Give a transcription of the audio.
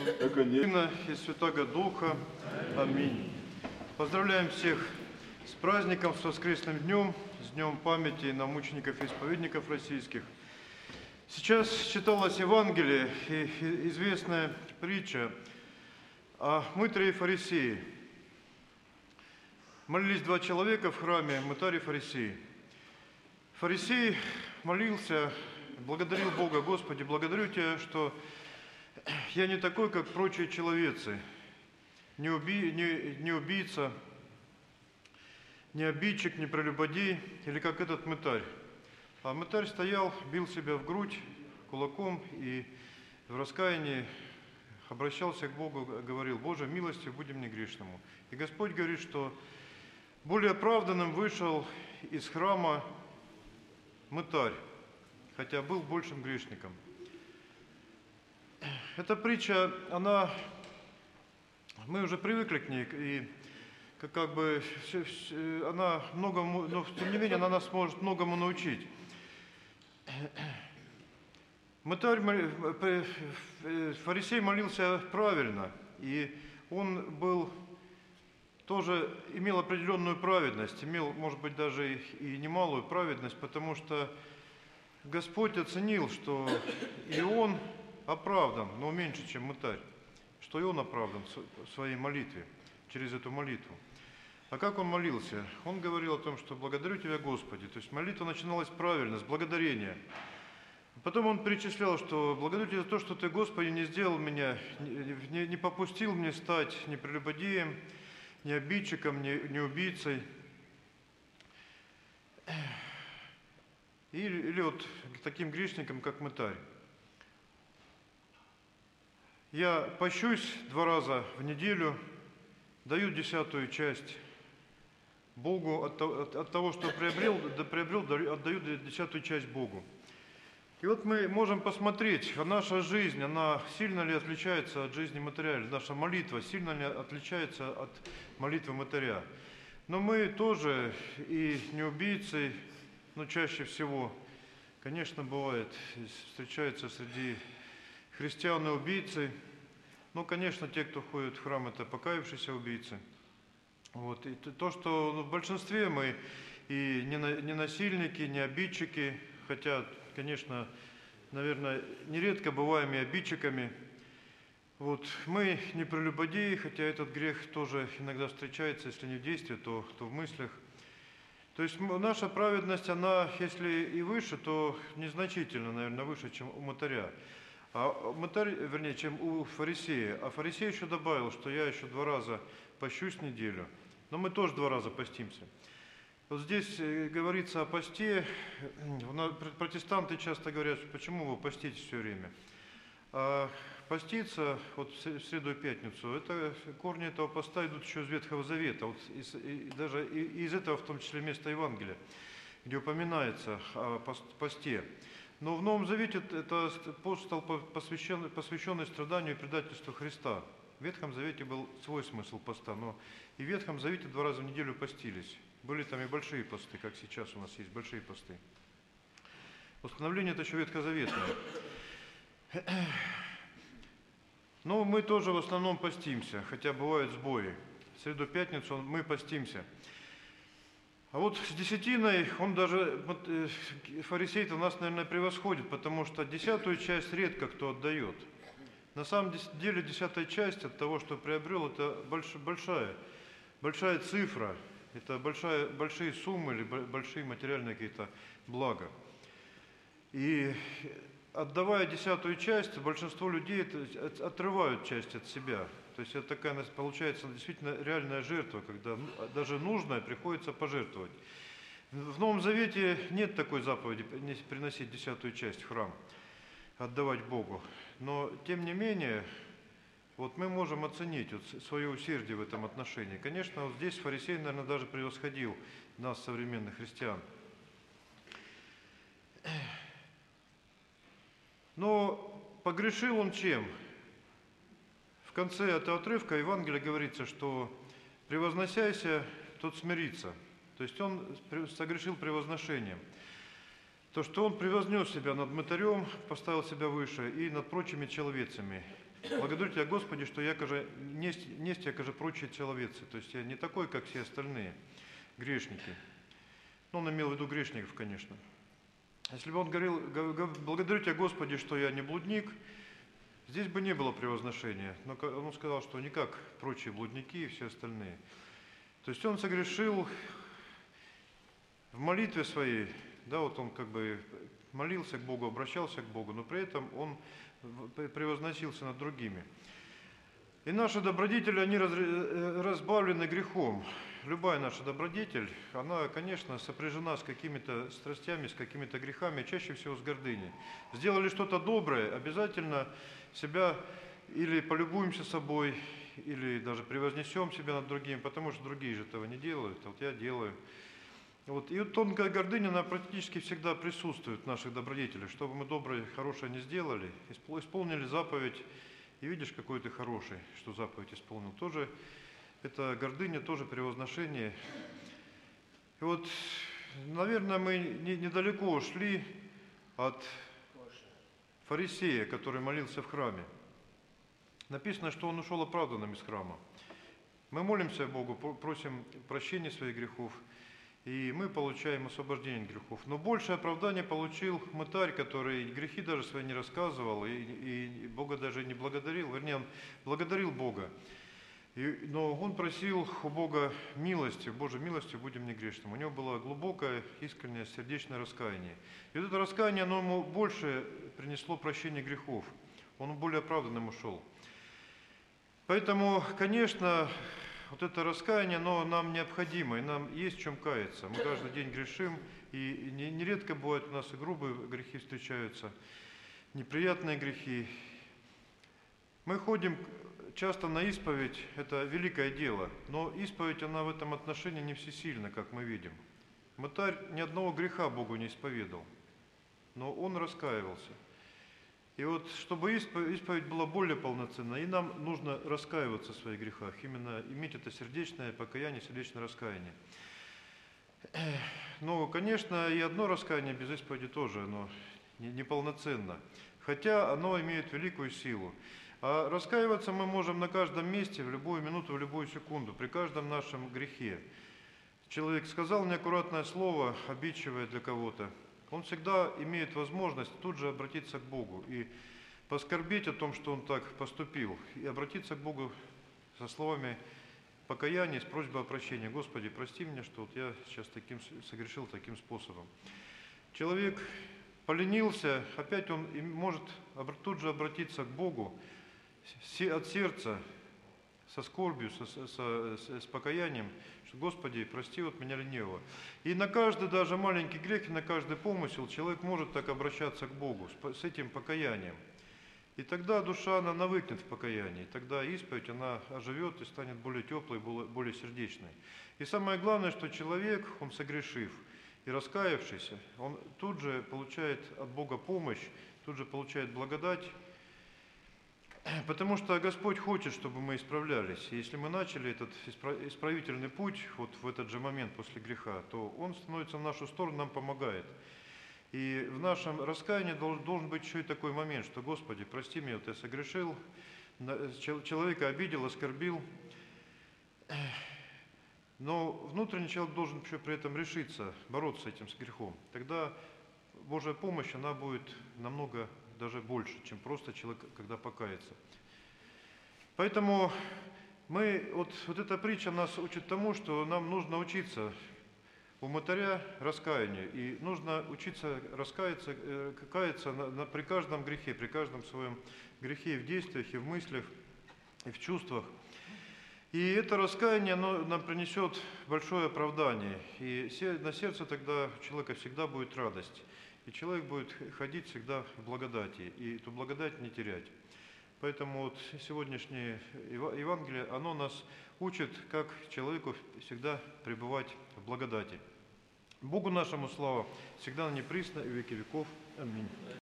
Сына и Святого Духа. Аминь. Поздравляем всех с праздником, с воскресным днем, с днем памяти на мучеников и исповедников российских. Сейчас читалось Евангелие и известная притча о мытаре и фарисее. Молились два человека в храме, мытарь и фарисей. Фарисей молился, благодарил Бога, Господи, благодарю Тебя, что я не такой, как прочие человецы, не, уби, не, не убийца, не обидчик, не прелюбодей, или как этот мытарь. А мытарь стоял, бил себя в грудь кулаком и в раскаянии обращался к Богу, говорил, Боже, милостью будем мне грешному. И Господь говорит, что более оправданным вышел из храма мытарь, хотя был большим грешником. Эта притча, она, мы уже привыкли к ней, и как, как бы она многому, но тем не менее она нас может многому научить. Мытарь, э, э, фарисей молился правильно, и он был тоже имел определенную праведность, имел, может быть, даже и немалую праведность, потому что Господь оценил, что и он оправдан, но меньше, чем мытарь, что и он оправдан в своей молитве, через эту молитву. А как он молился? Он говорил о том, что «благодарю Тебя, Господи». То есть молитва начиналась правильно, с благодарения. Потом он перечислял, что «благодарю Тебя за то, что Ты, Господи, не сделал меня, не, не- попустил мне стать ни прелюбодеем, ни обидчиком, ни, ни убийцей». Или, или вот таким грешникам, как мытарь. Я пощусь два раза в неделю, даю десятую часть Богу от, от- от того, что приобрел, да приобрел, отдаю десятую часть Богу. И вот мы можем посмотреть, а наша жизнь, она сильно ли отличается от жизни материальной, наша молитва сильно ли отличается от молитвы матеря. Но мы тоже и не убийцы, но чаще всего, конечно, бывает, встречаются среди христиан и убийцы. Ну, конечно, те, кто ходит в храм, это покаявшиеся убийцы. Вот. И то, что ну, в большинстве мы и не, не насильники, не обидчики, хотя, конечно, наверное, нередко бываем и обидчиками. Вот. Мы не прелюбодеи, хотя этот грех тоже иногда встречается, если не в действии, то, то в мыслях. То есть наша праведность, она, если и выше, то незначительно, наверное, выше, чем у мотаря. А мытарь, вернее, чем у фарисея. А фарисей еще добавил, что я еще два раза пощусь неделю. Но мы тоже два раза постимся. Вот здесь э, говорится о посте. Протестанты часто говорят, почему вы поститесь все время. А поститься вот в среду и пятницу, это корни этого поста идут еще из Ветхого Завета, вот из- и даже и- из этого в том числе места Евангелия, где упоминается о пос- посте. Но в Новом Завете это ст- пост стал по- посвящен, посвященный страданию и предательству Христа. В Ветхом Завете был свой смысл поста, но и в Ветхом Завете два раза в неделю постились. Были там и большие посты, как сейчас у нас есть большие посты. Установление это еще ветхозаветное. Но мы тоже в основном постимся, хотя бывают сбои. В среду, пятницу мы постимся. А вот с десятиной он даже, вот, э, фарисей-то нас, наверное, превосходит, потому что десятую часть редко кто отдает. На самом деле десятая часть от того, что приобрел, это больш- большая, большая цифра, это большая, большие суммы или бо- большие материальные какие-то блага. И отдавая десятую часть, большинство людей отрывают часть от себя. То есть это такая получается действительно реальная жертва, когда ну, а даже нужное приходится пожертвовать. В Новом Завете нет такой заповеди приносить десятую часть в храм, отдавать Богу. Но тем не менее, вот мы можем оценить вот свое усердие в этом отношении. Конечно, вот здесь фарисей, наверное, даже превосходил нас, современных христиан. Но погрешил он чем? В конце этого отрывка Евангелия говорится, что превозносяйся, тот смирится. То есть он согрешил превозношением. То, что он превознес себя над мытарем, поставил себя выше и над прочими человецами. Благодарю Тебя, Господи, что я, каже, несть, несть я, каже, прочие человецы. То есть я не такой, как все остальные грешники. Ну, он имел в виду грешников, конечно. Если бы он говорил, благодарю Тебя, Господи, что я не блудник, здесь бы не было превозношения. Но он сказал, что не как прочие блудники и все остальные. То есть он согрешил в молитве своей, да, вот он как бы молился к Богу, обращался к Богу, но при этом он превозносился над другими. И наши добродетели, они разре- э, разбавлены грехом. Любая наша добродетель, она, конечно, сопряжена с какими-то страстями, с какими-то грехами, чаще всего с гордыней. Сделали что-то доброе, обязательно себя или полюбуемся собой, или даже превознесем себя над другими, потому что другие же этого не делают, а вот я делаю. Вот. И вот тонкая гордыня, она практически всегда присутствует в наших добродетелях. Чтобы мы доброе, хорошее не сделали, испол- исполнили заповедь, и видишь, какой ты хороший, что заповедь исполнил. Тоже это гордыня, тоже превозношение. И вот, наверное, мы не- недалеко ушли от фарисея, который молился в храме. Написано, что он ушел оправданным из храма. Мы молимся Богу, про- просим прощения своих грехов, и мы получаем освобождение от грехов. Но большее оправдание получил мытарь, который грехи даже свои не рассказывал, и, и Бога даже не благодарил. Вернее, он благодарил Бога. И- но он просил у Бога милости, Божьей милостью будем не грешным. У него было глубокое, искреннее, сердечное раскаяние. И вот это раскаяние, оно ему больше принесло прощение грехов. Он более оправданным ушел. Поэтому, конечно, вот это раскаяние, оно нам необходимо, и нам есть чем каяться. Мы каждый день грешим, и не- нередко бывают у нас и грубые грехи встречаются, неприятные грехи. Мы ходим часто на исповедь, это великое дело, но исповедь, она в этом отношении не всесильна, как мы видим. Мытарь ни одного греха Богу не исповедал, но он раскаивался. И вот, чтобы исповедь, была более полноценной, и нам нужно раскаиваться в своих грехах, именно иметь это сердечное покаяние, сердечное раскаяние. Ну, конечно, и одно раскаяние без исповеди тоже, оно не- неполноценно, хотя оно имеет великую силу. А раскаиваться мы можем на каждом месте, в любую минуту, в любую секунду, при каждом нашем грехе. Человек сказал неаккуратное слово, обидчивое для кого-то, он всегда имеет возможность тут же обратиться к Богу и поскорбеть о том, что он так поступил, и обратиться к Богу со словами покаяния, с просьбой о прощении. Господи, прости меня, что вот я сейчас таким согрешил таким способом. Человек поленился, опять он может тут же обратиться к Богу от сердца, со скорбью, со- со- со- с, покаянием, что Господи, прости вот меня ленивого. И на каждый даже маленький грех, на каждый помысел человек может так обращаться к Богу с, с этим покаянием. И тогда душа, она навыкнет в покаянии, тогда исповедь, она оживет и станет более теплой, более сердечной. И самое главное, что человек, он согрешив и раскаявшийся, он тут же получает от Бога помощь, тут же получает благодать, Потому что Господь хочет, чтобы мы исправлялись. И если мы начали этот испра- исправительный путь вот в этот же момент после греха, то Он становится в нашу сторону, нам помогает. И в нашем раскаянии дол- должен быть еще и такой момент, что Господи, прости меня, вот я согрешил, человека обидел, оскорбил. Но внутренний человек должен еще при этом решиться бороться с этим с грехом. Тогда Божья помощь, она будет намного даже больше, чем просто человек, когда покается. Поэтому мы, вот, вот эта притча нас учит тому, что нам нужно учиться у мытаря раскаянию. И нужно учиться раскаяться, э, каяться на- на- при каждом грехе, при каждом своем грехе и в действиях, и в мыслях, и в чувствах. И это раскаяние, оно нам принесет большое оправдание. И на сердце тогда у человека всегда будет радость. И человек будет ходить всегда в благодати, и эту благодать не терять. Поэтому вот сегодняшнее Ева- Евангелие, оно нас учит, как человеку всегда пребывать в благодати. Богу нашему слава, всегда неприсно и веки веков. Аминь.